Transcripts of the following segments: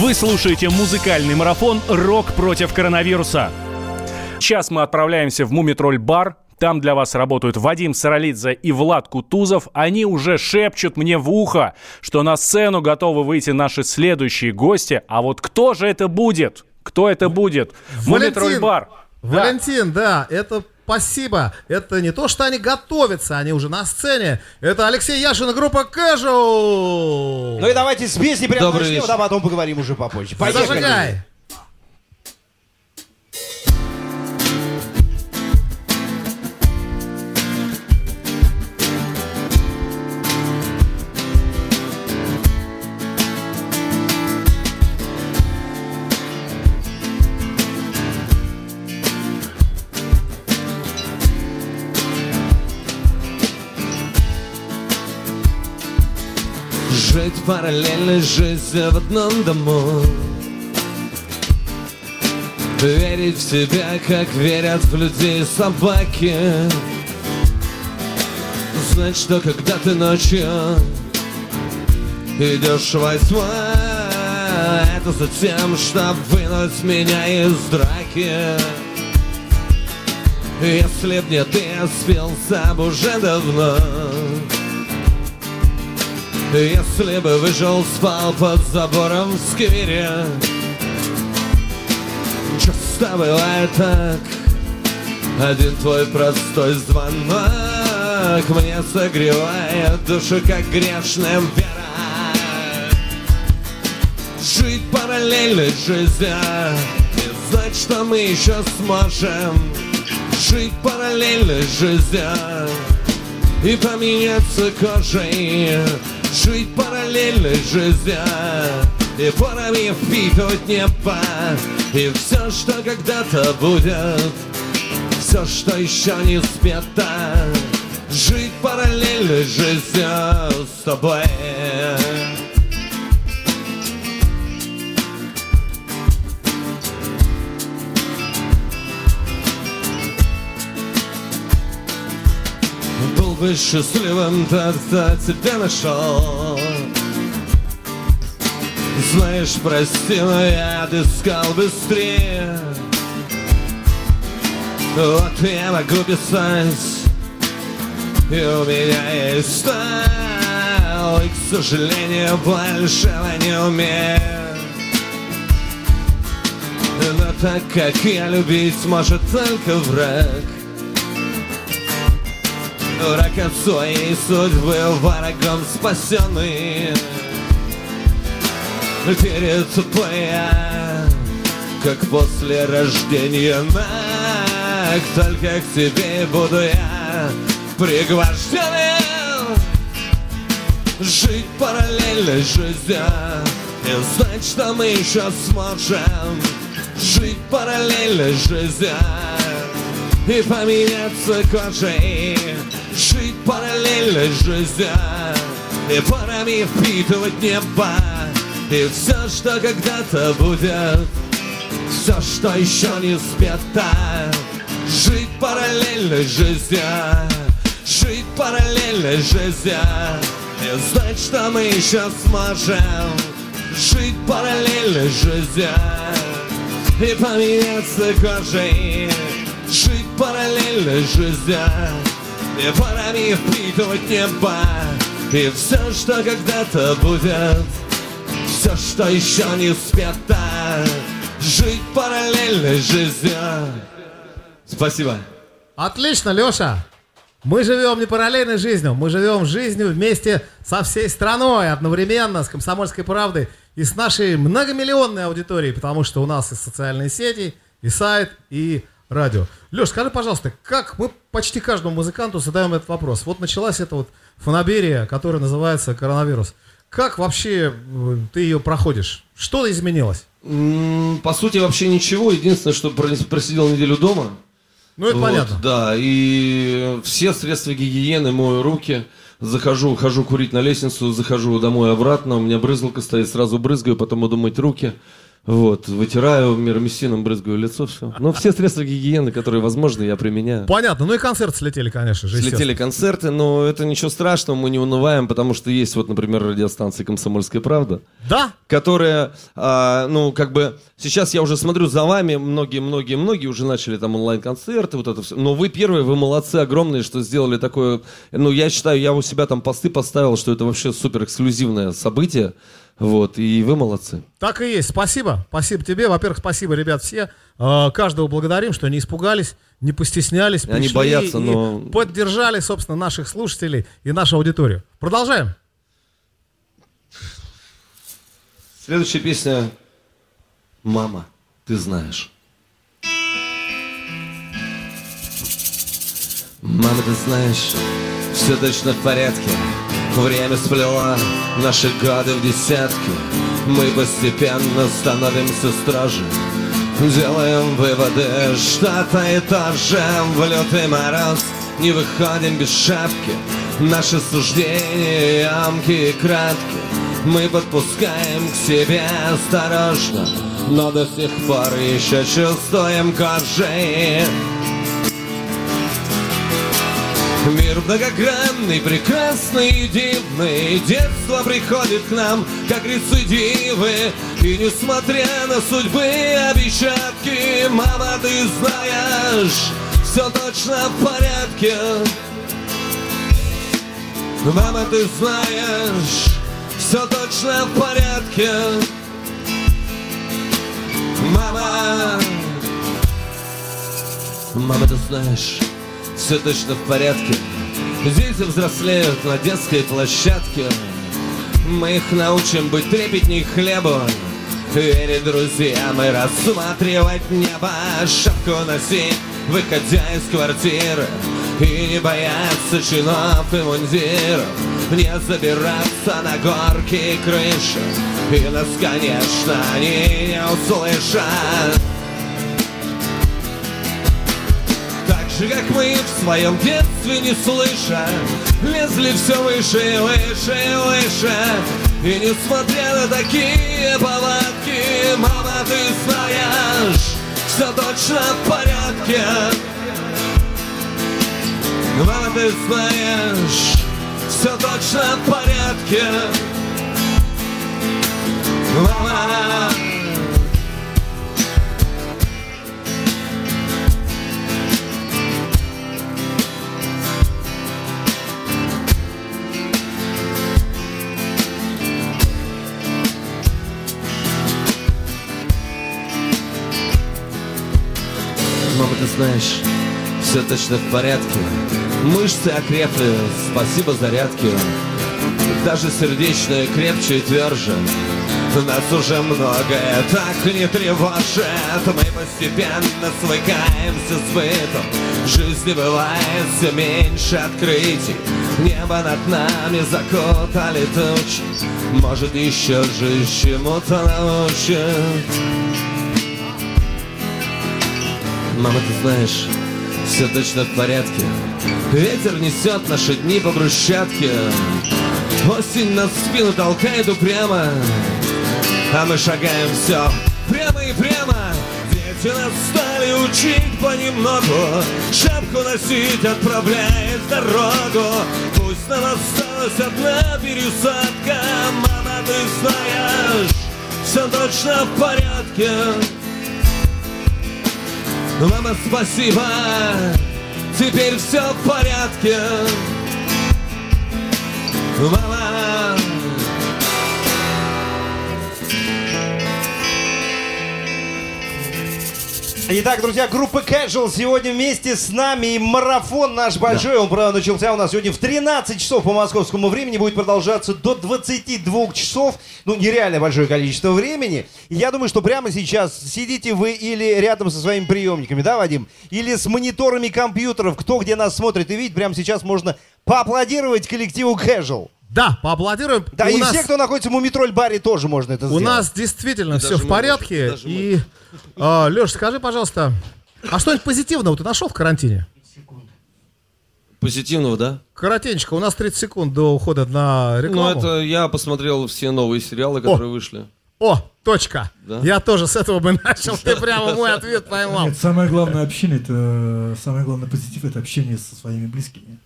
Вы слушаете музыкальный марафон «Рок против коронавируса». Сейчас мы отправляемся в Мумитроль бар. Там для вас работают Вадим Саралидзе и Влад Кутузов. Они уже шепчут мне в ухо, что на сцену готовы выйти наши следующие гости. А вот кто же это будет? Кто это будет? Мумитроль бар. Валентин, да, это спасибо. Это не то, что они готовятся, они уже на сцене. Это Алексей Яшин и группа Casual. Ну и давайте с песни прямо Добрый начнем, вечер. а потом поговорим уже попозже. Поехали. Зажигай. Жить параллельной жизнью в одном дому. Верить в себя, как верят в людей собаки. Знать, что когда ты ночью идешь во тьму Это за тем, чтобы вынуть меня из драки. Если б не ты, спился бы уже давно если бы выжил, спал под забором в сквере. Часто бывает так. Один твой простой звонок Мне согревает душу, как грешная вера. Жить параллельной жизнью И знать, что мы еще сможем. Жить параллельной жизнью и поменяться кожей Жить параллельной жизнью И порами впитывать небо И все, что когда-то будет Все, что еще не спето Жить параллельной жизнью с тобой Был бы счастливым кто тебя нашел. Знаешь, прости, но я отыскал быстрее. Вот я могу писать И у меня есть стайл И, к сожалению, большего не умею. Но так как я любить может только враг Враг от своей судьбы врагом спасенный Перецепая, как после рождения наг Только к тебе буду я пригвожденным. Жить параллельной жизнью И знать, что мы еще сможем. Жить параллельной жизнью и поменяться кожей Жить параллельной жизнью И парами впитывать небо. И все, что когда-то будет Все, что еще не спето Жить параллельной жизнью Жить параллельной жизнью. И знать, что мы еще сможем Жить параллельной жизнью. И поменяться кожей параллельной жизнью И парами впитывать небо. И все, что когда-то будет. Все, что еще не спето Жить параллельной жизнью. Спасибо. Отлично, Леша. Мы живем не параллельной жизнью, мы живем жизнью вместе со всей страной, одновременно, с «Комсомольской правдой» и с нашей многомиллионной аудиторией, потому что у нас и социальные сети, и сайт, и радио. Леш, скажи, пожалуйста, как мы почти каждому музыканту задаем этот вопрос. Вот началась эта вот фанаберия, которая называется коронавирус. Как вообще э, ты ее проходишь? Что изменилось? По сути, вообще ничего. Единственное, что прос- просидел неделю дома. Ну, это Вот, понятно. Да, и все средства гигиены, мою руки. Захожу, хожу курить на лестницу, захожу домой обратно, у меня брызгалка стоит, сразу брызгаю, потом буду мыть руки. Вот, вытираю миромесином, брызгаю лицо, все. Но все средства гигиены, которые возможны, я применяю. Понятно. Ну и концерты слетели, конечно же. Слетели концерты, но это ничего страшного, мы не унываем, потому что есть вот, например, радиостанция «Комсомольская правда», Да? которая, а, ну, как бы, сейчас я уже смотрю за вами, многие-многие-многие уже начали там онлайн-концерты, вот это все. Но вы первые, вы молодцы огромные, что сделали такое, ну, я считаю, я у себя там посты поставил, что это вообще супер эксклюзивное событие, вот, и вы молодцы. Так и есть. Спасибо. Спасибо тебе. Во-первых, спасибо, ребят, все. Э, Каждого благодарим, что не испугались, не постеснялись. Они пришли боятся, и но- поддержали, собственно, наших слушателей и нашу аудиторию. Продолжаем. Следующая песня «Мама, ты знаешь». Мама, ты знаешь, все точно в порядке Время сплело наши годы в десятки. Мы постепенно становимся строже Делаем выводы, что-то и то же. В лютый мороз не выходим без шапки. Наши суждения ямки и кратки. Мы подпускаем к себе осторожно. Но до сих пор еще чувствуем кожей Мир многогранный, прекрасный и дивный. Детство приходит к нам, как рецидивы И несмотря на судьбы обещатки Мама, ты знаешь, все точно в порядке. Мама, ты знаешь, все точно в порядке. Мама, Мама, ты знаешь, все точно в порядке. Дети взрослеют на детской площадке. Мы их научим быть трепетней хлеба. Перед друзьям и рассматривать небо Шапку носить, выходя из квартиры И не бояться чинов и мундиров Не забираться на горки и крыши И нас, конечно, они не услышат же, как мы в своем детстве не слыша Лезли все выше и выше. И выше И несмотря на такие повадки Мама, ты знаешь, все точно в порядке. Мама, ты знаешь, все точно в порядке. Мама, ты знаешь, все точно в порядке. Мышцы окрепли, спасибо зарядке. Даже сердечное крепче и тверже. Нас уже многое так не тревожит. Мы постепенно свыкаемся с бытом. В жизни бывает все меньше открытий. Небо над нами закутали тучи. Может, еще жизнь чему-то научит. Мама, ты знаешь, все точно в порядке. Ветер несет наши дни по брусчатке. Осень нас спину толкает упрямо. А мы шагаем все прямо и прямо. Дети нас стали учить понемногу. Шапку носить, отправляет дорогу. Пусть нам осталась одна пересадка. Мама, ты знаешь, все точно в порядке. Мама, спасибо, теперь все в порядке. Мама, Итак, друзья, группа Casual сегодня вместе с нами. И марафон наш большой, он, правда, начался у нас сегодня в 13 часов по московскому времени. Будет продолжаться до 22 часов. Ну, нереально большое количество времени. И я думаю, что прямо сейчас сидите вы или рядом со своими приемниками, да, Вадим? Или с мониторами компьютеров, кто где нас смотрит и видит. Прямо сейчас можно поаплодировать коллективу Casual. Да, поаплодируем. Да, у и нас, все, кто находится в Мумитроль баре, тоже можно это у сделать. нас действительно все даже в мы, порядке. даже мы. И, Леш, скажи, пожалуйста, а что-нибудь позитивного ты нашел в карантине? позитивного, да? Коротенько, у нас 30 секунд до ухода на Ну, рекламу. это я посмотрел все новые сериалы, которые вышли. О, точка. Да? Я тоже с этого бы начал. Ты прямо мой ответ поймал. Нет, самое главное общение, это самое главное позитив, это общение со своими близкими.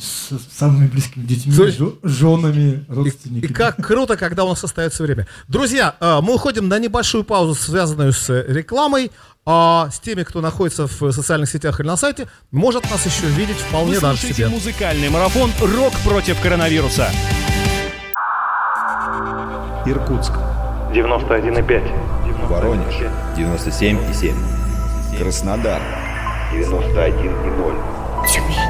С самыми близкими детьми, Слушай, жё- женами, И, родственниками. и как круто, когда у нас остается время. Друзья, э, мы уходим на небольшую паузу, связанную с рекламой. А с теми, кто находится в социальных сетях или на сайте, может нас еще видеть вполне Вы даже себе. музыкальный марафон «Рок против коронавируса». Иркутск 91,5. Воронеж 97,7. Краснодар 91,0. Тюмень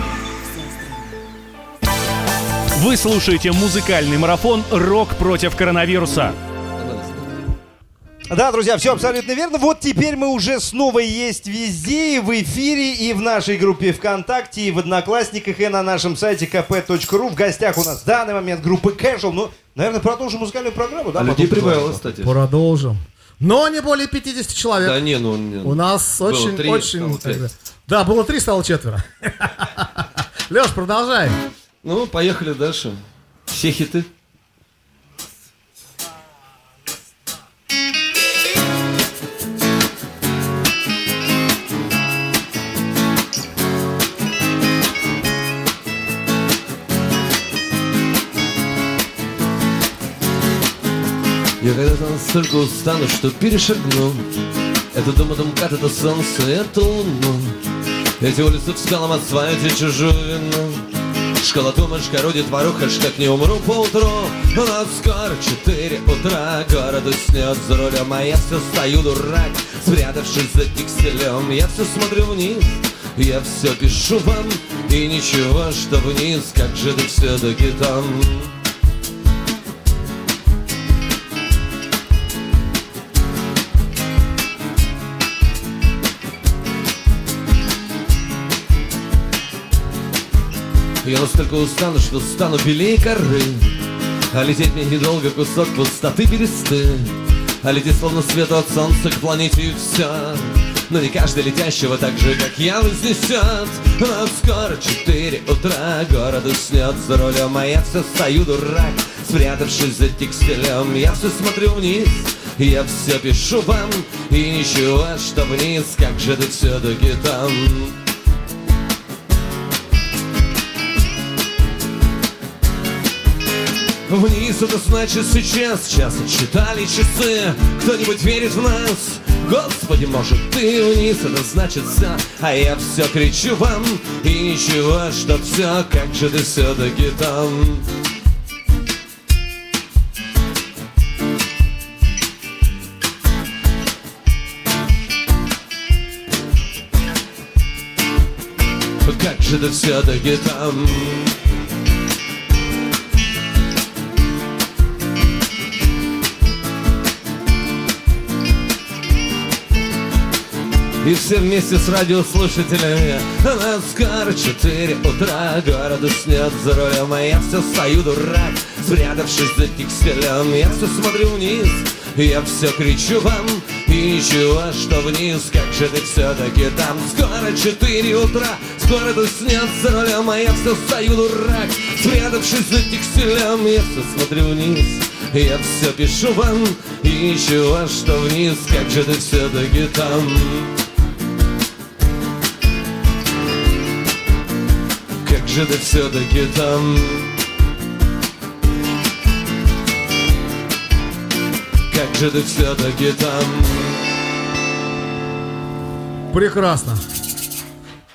Вы слушаете музыкальный марафон «Рок против коронавируса». Да, друзья, все абсолютно верно. Вот теперь мы уже снова есть везде, и в эфире, и в нашей группе ВКонтакте, и в Одноклассниках, и на нашем сайте kp.ru. В гостях у нас в данный момент группа Casual. Ну, наверное, продолжим музыкальную программу, да? А людей прибавилось, кстати. Продолжим. Но не более 50 человек. Да не, ну... не. У нас Было очень, три, очень... стало пять. Да, было три, стало четверо. Леш, продолжай. Ну, поехали дальше. Все хиты. Я когда-то настолько устану, что перешагну Это дом, это МКАД, это солнце, это луну Эти улицы в спелом асфальте чужую вину Школа думашка, родит воруха, ж как не умру поутру нас скоро четыре утра Городу снет за рулем, а я все стою дурак Спрятавшись за текстилем, я все смотрю вниз Я все пишу вам И ничего, что вниз Как же ты все-таки там Я настолько устану, что стану белее коры. А лететь мне недолго кусок пустоты бересты. А лететь словно свету от солнца к планете и все Но не каждый летящего так же, как я, вознесет Но скоро четыре утра Городу снет за рулем А я все стою дурак Спрятавшись за текстилем. Я все смотрю вниз я все пишу вам. И ничего, что вниз Как же ты все-таки там Вниз это значит сейчас Час отсчитали часы Кто-нибудь верит в нас? Господи, может ты вниз Это значит все А я все кричу вам И ничего, что все Как же ты все-таки там? Как же ты все-таки там? И все вместе с радиослушателями. Скоро 4 утра Городу снет за рулем А я все стою дурак Спрятавшись за текстилем. Я все смотрю вниз Я все кричу вам И ничего, что вниз Как же ты все-таки там? Скоро 4 утра Скоро ты снет за рулем А я все стою дурак Спрятавшись за текстилем. Я все смотрю вниз я все пишу вам И ничего, что вниз Как же ты все-таки там же ты все-таки там? Как же ты все-таки там? Прекрасно.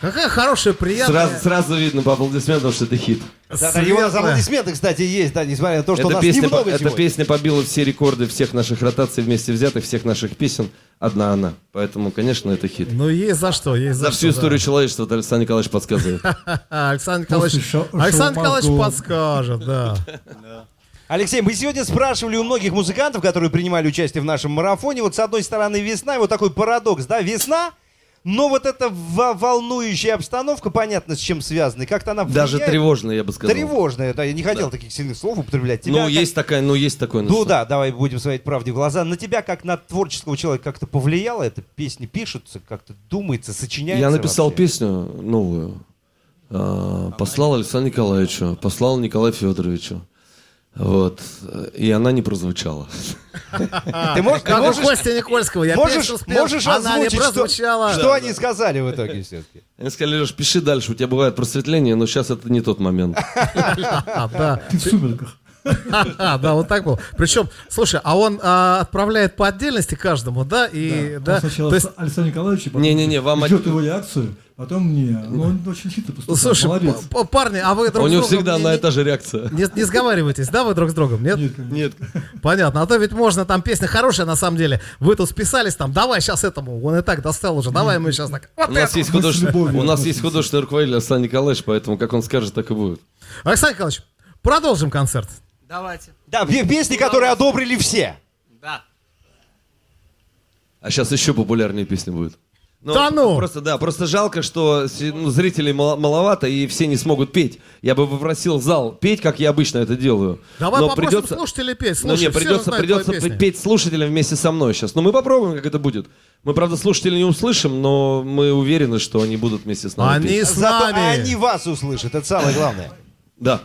Какая хорошая, приятная... Сразу, сразу видно по аплодисментам, что это хит. Да, да, у светлая. аплодисменты, кстати, есть, да, несмотря на то, что у Эта нас песня, немного эта сегодня. песня побила все рекорды всех наших ротаций вместе взятых, всех наших песен. Одна она. Поэтому, конечно, это хит. Ну, есть за что, есть за, За всю что, историю человечества вот Александр Николаевич подсказывает. да. Александр Николаевич, Александр Николаевич подскажет, да. Алексей, мы сегодня спрашивали у многих музыкантов, которые принимали участие в нашем марафоне, вот с одной стороны весна, и вот такой парадокс, да, весна, но вот эта во- волнующая обстановка, понятно, с чем связана, и как-то она Даже влияет- тревожно, я бы сказал. Тревожная, да, я не хотел таких сильных слов употреблять. Тебя Ну, как- есть такая, ну, есть такое. Ну да, давай будем смотреть правде в глаза. На тебя, как на творческого человека, как-то повлияло это? Песни пишутся, как-то думается, сочиняется Я написал вообще? песню новую. А, Послал Александру Николаевичу, послал Николаю Федоровичу. Вот. И она не прозвучала. Ты можешь, Как у можешь, Кости Никольского. Я можешь, песню спел, можешь она не озвучить, что, прозвучала. что они сказали в итоге все-таки? Они сказали, Леш, пиши дальше, у тебя бывает просветление, но сейчас это не тот момент. Да. Ты в сумерках. А, да, вот так было. Причем, слушай, а он а, отправляет по отдельности каждому, да? И, да, сначала Александр Николаевич, потом Не-не-не, вам ждет его реакцию, потом мне. Ну, он очень хитро ну, поступал. слушай, Молодец. парни, а вы друг У с него другом всегда не- одна и не- та же реакция. Не, не сговариваетесь, да, вы друг с другом? Нет? Нет, конечно. Нет. Понятно. А то ведь можно, там песня хорошая на самом деле. Вы тут списались там, давай сейчас этому, он и так достал уже, давай мы сейчас так. Вот У нас есть с художественный, любовью у нас есть художественный руководитель Александр Николаевич, поэтому как он скажет, так и будет. Александр Николаевич, продолжим концерт. Давайте. Да, пе- песни, которые одобрили все. Да. А сейчас еще популярнее песня будет. Да ну! Просто, да, просто жалко, что ну, зрителей мало- маловато, и все не смогут петь. Я бы попросил зал петь, как я обычно это делаю. Давай Но попросим придется... слушателей петь. Ну Слушай, не, все придется, придется петь слушателям вместе со мной сейчас. Но мы попробуем, как это будет. Мы, правда, слушателей не услышим, но мы уверены, что они будут вместе с нами Они петь. с Зато нами. они вас услышат, это самое главное. Да.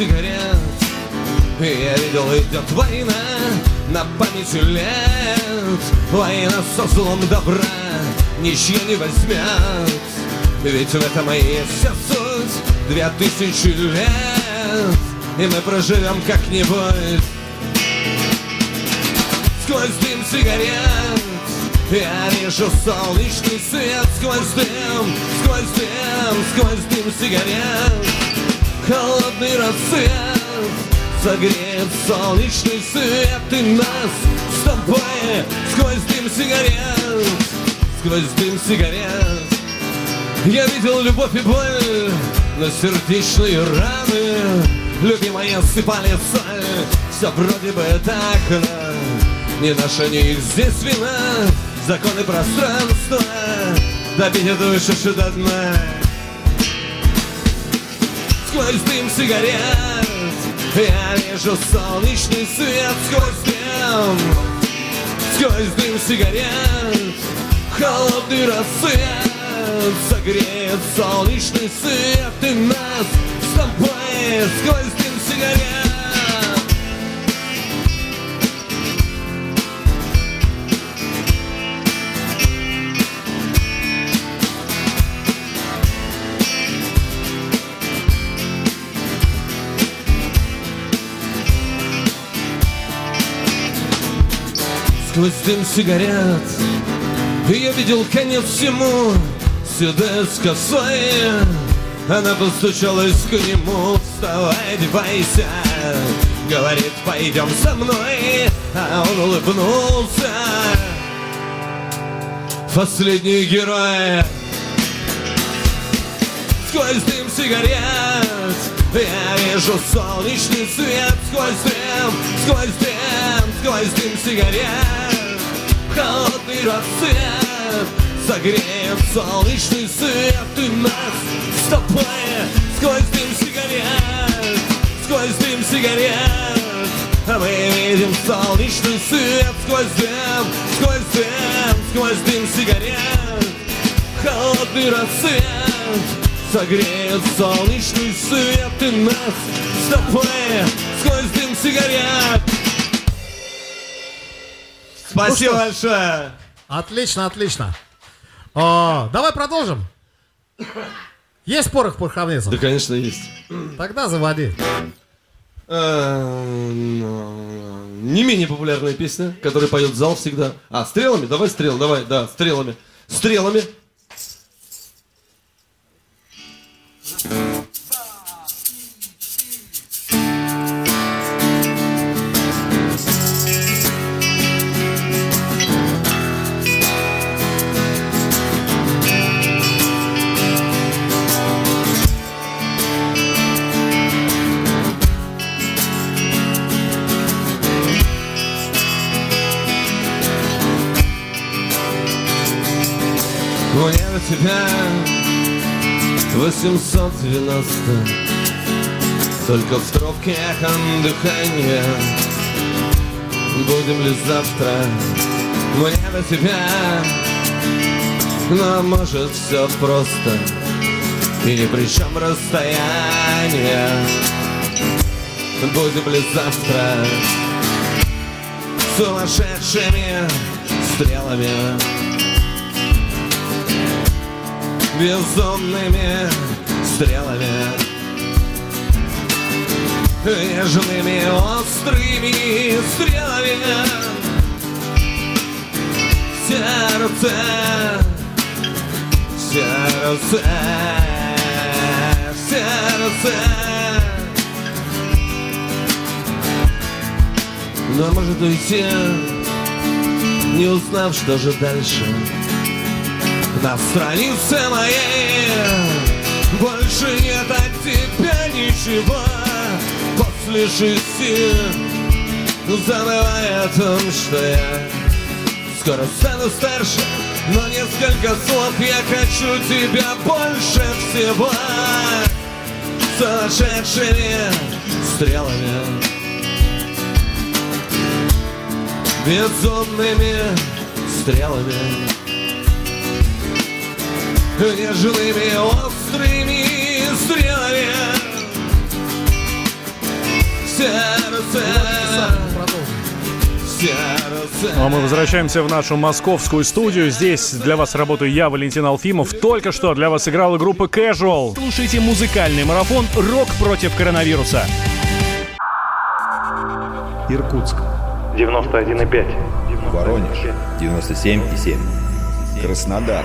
Сигарет Я видел, идет война На памяти лет. Война со злом добра Ничья не возьмет. Ведь в этом и вся суть. Две тысячи лет И мы проживем как-нибудь. Сквозь дым сигарет я вижу солнечный свет. Сквозь дым, сквозь дым, сквозь дым сигарет. Холодный рассвет согреет солнечный свет и нас с тобой сквозь дым сигарет, сквозь дым сигарет. Я видел любовь и боль на сердечные раны. Любимая сыпали соль Все вроде бы так, но Не наша, не здесь вина Законы пространства. Добить душу до дна Сквозь дым сигарет. Я вижу солнечный свет Сквозь дым. Сквозь дым сигарет. Холодный рассвет Согреет солнечный свет И нас с тобой. Сквозь дым сигарет Сквозь дым сигарет. Я видел конец всему. Седая с косой Она постучалась к нему. Вставай, одевайся Говорит, пойдем со мной А он улыбнулся. Последний герой. Сквозь дым сигарет. Я вижу солнечный свет. Сквозь дым, сквозь дым, сквозь дым сигарет Холодный рассвет Согреет солнечный свет И нас с тобой Сквозь дым сигарет Сквозь дым сигарет. А мы видим солнечный свет Сквозь дым, сквозь дым, сквозь дым сигарет. Холодный рассвет Согреет солнечный свет И нас с тобой Сквозь дым сигарет Спасибо Ну большое! Отлично, отлично. О, давай продолжим. Есть порох пороховницу? Да, конечно, есть. Тогда заводи. Э, Не менее популярная песня, которую поет зал всегда. А, стрелами? Давай стрел, давай, да, стрелами. стрелами. Мне 890 Только в трубке эхом дыхания. Будем ли завтра Мне на тебя? Но может все просто. И ни при чем расстояние. Будем ли завтра Сумасшедшими стрелами безумными стрелами. Нежными острыми стрелами. Сердце, сердце, сердце. Но может уйти, не узнав, что же дальше на странице моей. Больше нет от тебя ничего. После шести Забывай о том, что я Скоро стану старше. Но несколько слов я хочу тебя больше всего. Сумасшедшими стрелами. Безумными стрелами нежными острыми стрелами сердце, сердце. Ну, а мы возвращаемся в нашу московскую студию. Здесь для вас работаю я, Валентин Алфимов. Только что для вас играла группа Casual. Слушайте музыкальный марафон «Рок против коронавируса». Иркутск. 91,5. Воронеж 97,7. Краснодар